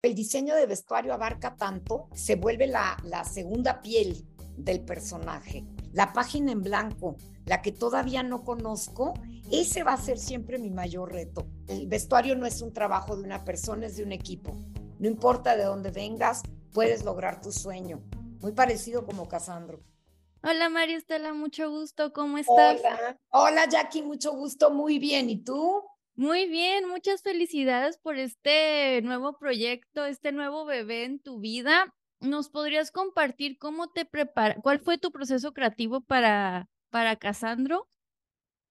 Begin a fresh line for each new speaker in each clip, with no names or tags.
El diseño de vestuario abarca tanto, se vuelve la, la segunda piel del personaje. La página en blanco, la que todavía no conozco, ese va a ser siempre mi mayor reto. El vestuario no es un trabajo de una persona, es de un equipo. No importa de dónde vengas, puedes lograr tu sueño. Muy parecido como Casandro.
Hola María Estela, mucho gusto, ¿cómo estás?
Hola, hola Jackie, mucho gusto, muy bien. ¿Y tú?
Muy bien, muchas felicidades por este nuevo proyecto, este nuevo bebé en tu vida. ¿Nos podrías compartir cómo te preparas, cuál fue tu proceso creativo para, para Casandro?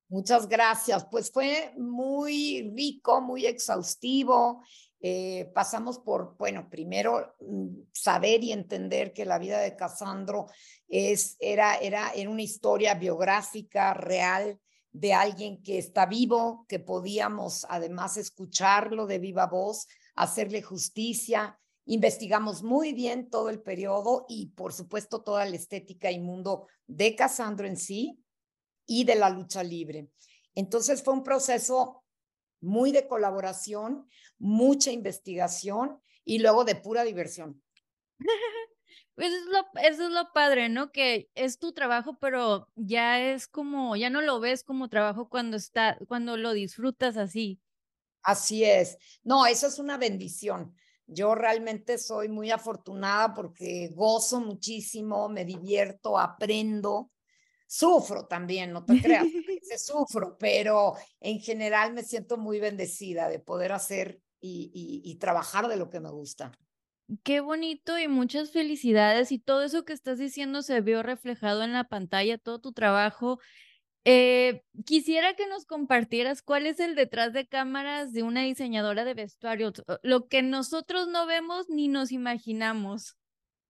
Muchas gracias. Pues fue muy rico, muy exhaustivo. Eh, pasamos por, bueno, primero mm, saber y entender que la vida de Casandro es, era, era, era una historia biográfica real de alguien que está vivo, que podíamos además escucarlo de viva voz, hacerle justicia. Investigamos muy bien todo el periodo y, por supuesto, toda la estética y mundo de Casandro en sí y de la lucha libre. Entonces fue un proceso muy de colaboración, mucha investigación y luego de pura diversión.
Pues eso es, lo, eso es lo padre, ¿no? Que es tu trabajo, pero ya es como, ya no lo ves como trabajo cuando está, cuando lo disfrutas así.
Así es. No, eso es una bendición. Yo realmente soy muy afortunada porque gozo muchísimo, me divierto, aprendo Sufro también, no te creas, se sufro, pero en general me siento muy bendecida de poder hacer y, y, trabajar de lo que me gusta.
Qué bonito y muchas felicidades y todo eso que estás diciendo se vio reflejado en la pantalla, todo tu trabajo. Eh, quisiera que nos compartieras cuál es el detrás de cámaras de una diseñadora de vestuario, lo que nosotros no vemos ni nos imaginamos.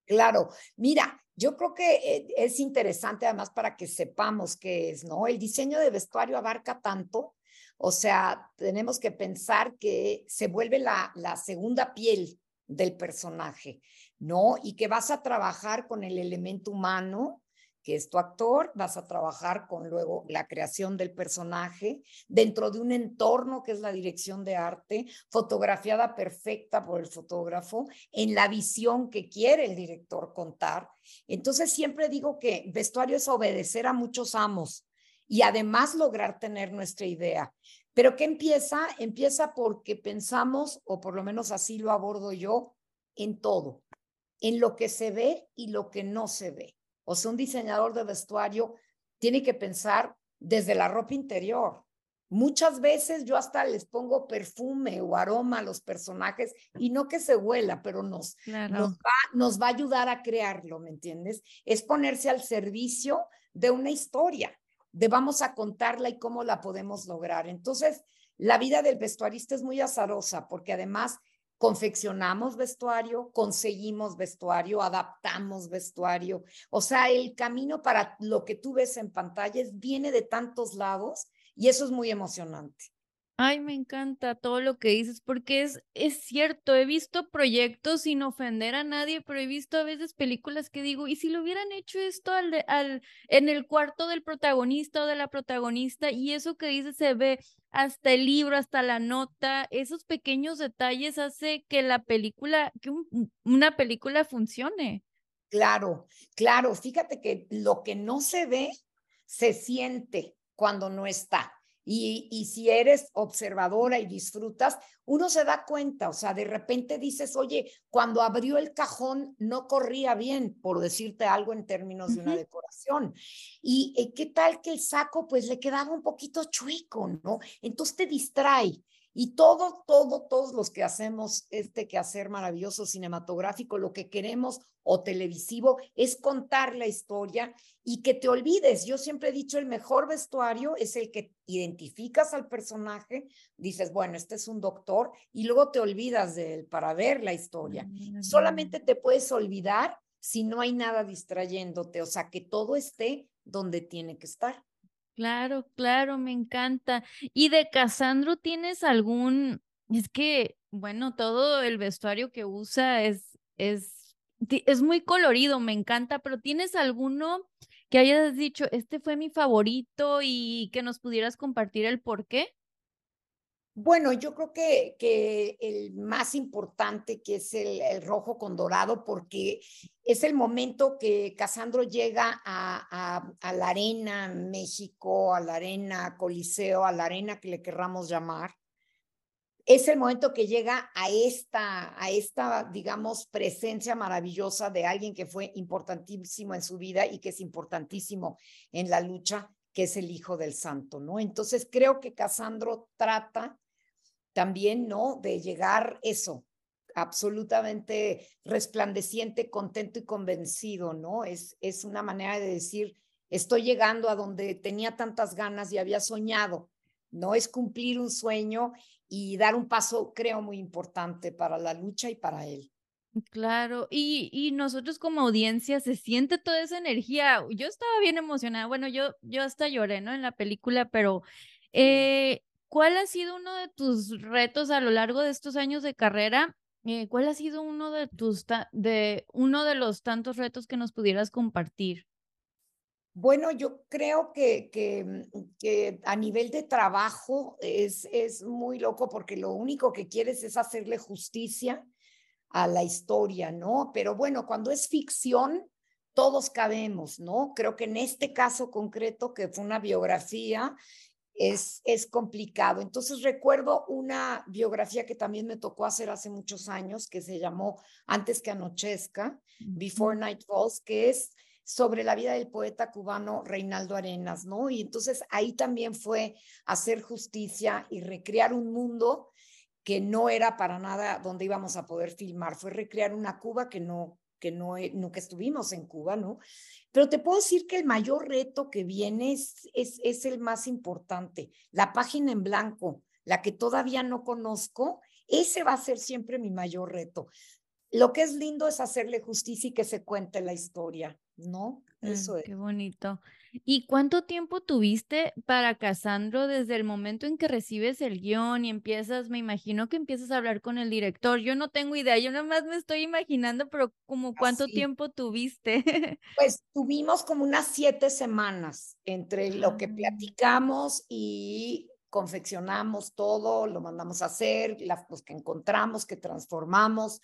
Claro, mira, yo creo que eh, es interesante además para que sepamos qué es, ¿no? El diseño de vestuario abarca tanto, o sea, tenemos que pensar que se vuelve la, la segunda piel del personaje, ¿no? Y que vas a trabajar con el elemento humano, que es tu actor, vas a trabajar con luego la creación del personaje dentro de un entorno que es la dirección de arte, fotografiada perfecta por el fotógrafo, en la visión que quiere el director contar. Entonces siempre digo que vestuario es obedecer a muchos amos y además lograr tener nuestra idea. Pero ¿qué empieza? Empieza porque pensamos, o por lo menos así lo abordo yo, en todo, en lo que se ve y lo que no se ve. O sea, un diseñador de vestuario tiene que pensar desde la ropa interior. Muchas veces yo hasta les pongo perfume o aroma a los personajes y no que se huela, pero nos, nos, va, nos va a ayudar a crearlo, ¿me entiendes? Es ponerse al servicio de una historia, de vamos a contarla y cómo la podemos lograr. Entonces, la vida del vestuarista es muy azarosa porque además confeccionamos vestuario, conseguimos vestuario, adaptamos vestuario. O sea, el camino para lo que tú ves en pantallas viene de tantos lados y eso es muy emocionante.
Ay, me encanta todo lo que dices, porque es, es cierto, he visto proyectos sin ofender a nadie, pero he visto a veces películas que digo, ¿y si lo hubieran hecho esto al, al, en el cuarto del protagonista o de la protagonista? Y eso que dices se ve hasta el libro, hasta la nota, esos pequeños detalles hace que la película, que una película funcione.
Claro, claro, fíjate que lo que no se ve, se siente cuando no está. Y, si eres observadora y disfrutas, uno se da cuenta, o sea, de repente dices, oye, cuando abrió el cajón no corría bien, por decirte algo en términos de una decoración. Y eh, qué tal que el saco pues le quedaba un poquito chueco, ¿no? Entonces te distrae. Y todo, todo, todos los que hacemos este quehacer maravilloso cinematográfico, lo que queremos o televisivo es contar la historia y que te olvides. Yo siempre he dicho, el mejor vestuario es el que identificas al personaje, dices, bueno, este es un doctor, y luego te olvidas de él para ver la historia. Mm, Solamente te puedes olvidar si no hay nada distrayéndote, o sea, que todo esté donde tiene que estar.
Claro, claro, me encanta. ¿Y de Casandro tienes algún, es que, bueno, todo el vestuario que usa es, es, es muy colorido, me encanta, pero ¿tienes alguno que hayas dicho, este fue mi favorito y que nos pudieras compartir el por qué?
Bueno, yo creo que, el más importante, que es el, rojo con dorado, porque es el momento que Casandro llega a, a, la arena México, a la arena Coliseo, a la arena que le querramos llamar. Es el momento que llega a esta, a esta, digamos, presencia maravillosa de alguien que fue importantísimo en su vida y que es importantísimo en la lucha, que es el Hijo del Santo, ¿no? Entonces creo que Casandro trata también, ¿no? De llegar eso, absolutamente resplandeciente, contento y convencido, ¿no? Es, es una manera de decir, estoy llegando a donde tenía tantas ganas y había soñado, ¿no? Es cumplir un sueño y dar un paso, creo, muy importante para la lucha y para él.
Claro, y, y nosotros como audiencia se siente toda esa energía. Yo estaba bien emocionada, bueno, yo, yo hasta lloré, ¿no? En la película, pero eh, ¿Cuál ha sido uno de tus retos a lo largo de estos años de carrera? Eh, ¿Cuál ha sido uno de tus de uno de los tantos retos que nos pudieras compartir?
Bueno, yo creo que, que, mm, que, a nivel de trabajo es, es muy loco porque lo único que quieres es hacerle justicia a la historia, ¿no? Pero bueno, cuando es ficción, todos cabemos, ¿no? Creo que en este caso concreto, que fue una biografía, es, es complicado. Entonces recuerdo una biografía que también me tocó hacer hace muchos años, que se llamó Antes que anochezca, Before Night Falls, que es sobre la vida del poeta cubano Reinaldo Arenas, ¿no? Y entonces ahí también fue hacer justicia y recrear un mundo que no era para nada donde íbamos a poder filmar, fue recrear una Cuba que no, que no, nunca estuvimos en Cuba, ¿no? Pero te puedo decir que el mayor reto que viene es, es, es el más importante, la página en blanco, la que todavía no conozco, ese va a ser siempre mi mayor reto. Lo que es lindo es hacerle justicia y que se cuente la historia, ¿no?
Eso es. Qué bonito. ¿Y cuánto tiempo tuviste para Casandro desde el momento en que recibes el guion y empiezas, me imagino que empiezas a hablar con el director? Yo no tengo idea, yo nada más me estoy imaginando, pero como cuánto tiempo tuviste.
Pues tuvimos como unas siete semanas entre lo que ah. platicamos y confeccionamos todo, lo mandamos a hacer, los que encontramos, que transformamos.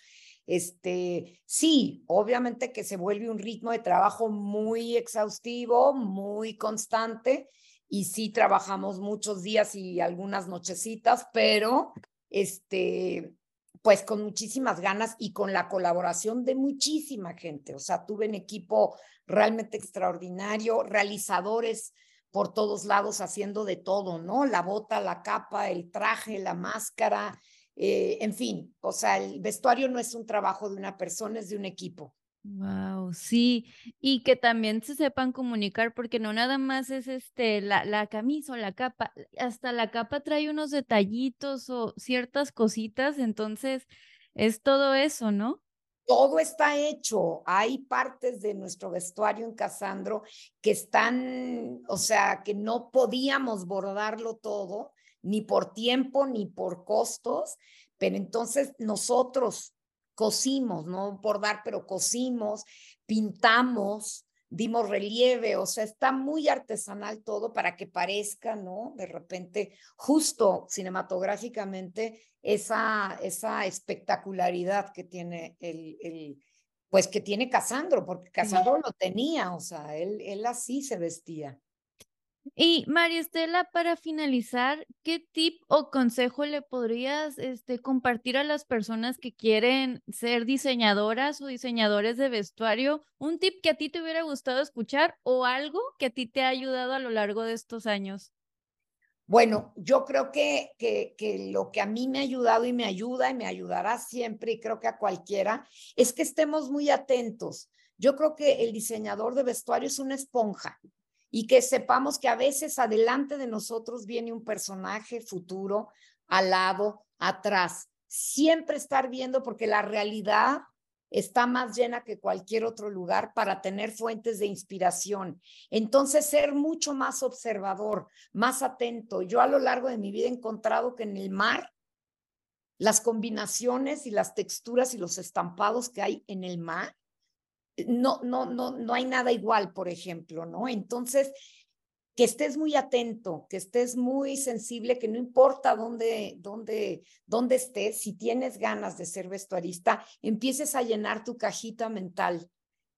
Este, sí, obviamente que se vuelve un ritmo de trabajo muy exhaustivo, muy constante, y sí trabajamos muchos días y algunas nochecitas, pero este, pues con muchísimas ganas y con la colaboración de muchísima gente. O sea, tuve un equipo realmente extraordinario, realizadores por todos lados haciendo de todo, ¿no? La bota, la capa, el traje, la máscara, eh, en fin, o sea, el vestuario no es un trabajo de una persona, es de un equipo.
Wow, sí, y que también se sepan comunicar, porque no nada más es este la, la camisa o la capa, hasta la capa trae unos detallitos o ciertas cositas, entonces es todo eso, ¿no?
Todo está hecho. Hay partes de nuestro vestuario en Casandro que están, o sea, que no podíamos bordarlo todo ni por tiempo ni por costos, pero entonces nosotros cosimos, no por dar, pero cosimos, pintamos, dimos relieve, o sea, está muy artesanal todo para que parezca, ¿no? De repente, justo cinematográficamente, esa, esa espectacularidad que tiene el, el pues que tiene Casandro, porque Casandro lo tenía, o sea, él, él así se vestía.
Y María Estela, para finalizar, ¿qué tip o consejo le podrías este, compartir a las personas que quieren ser diseñadoras o diseñadores de vestuario? ¿Un tip que a ti te hubiera gustado escuchar o algo que a ti te ha ayudado a lo largo de estos años?
Bueno, yo creo que, que, que, lo que a mí me ha ayudado y me ayuda y me ayudará siempre, y creo que a cualquiera, es que estemos muy atentos. Yo creo que el diseñador de vestuario es una esponja y que sepamos que a veces adelante de nosotros viene un personaje futuro, al lado, atrás. Siempre estar viendo porque la realidad está más llena que cualquier otro lugar para tener fuentes de inspiración. Entonces, ser mucho más observador, más atento. Yo a lo largo de mi vida he encontrado que en el mar, las combinaciones y las texturas y los estampados que hay en el mar no, no, no, no hay nada igual, por ejemplo, ¿no? Entonces, que estés muy atento, que estés muy sensible, que no importa dónde, dónde, dónde estés, si tienes ganas de ser vestuarista, empieces a llenar tu cajita mental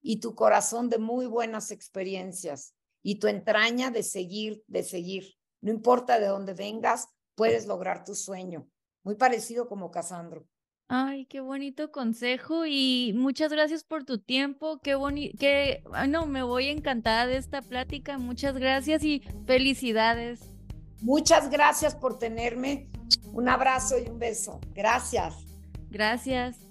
y tu corazón de muy buenas experiencias y tu entraña de seguir, de seguir. No importa de dónde vengas, puedes lograr tu sueño. Muy parecido como Casandro.
Ay, qué bonito consejo y muchas gracias por tu tiempo. Qué bonito, que, no, me voy encantada de esta plática. Muchas gracias y felicidades.
Muchas gracias por tenerme. Un abrazo y un beso. Gracias.
Gracias.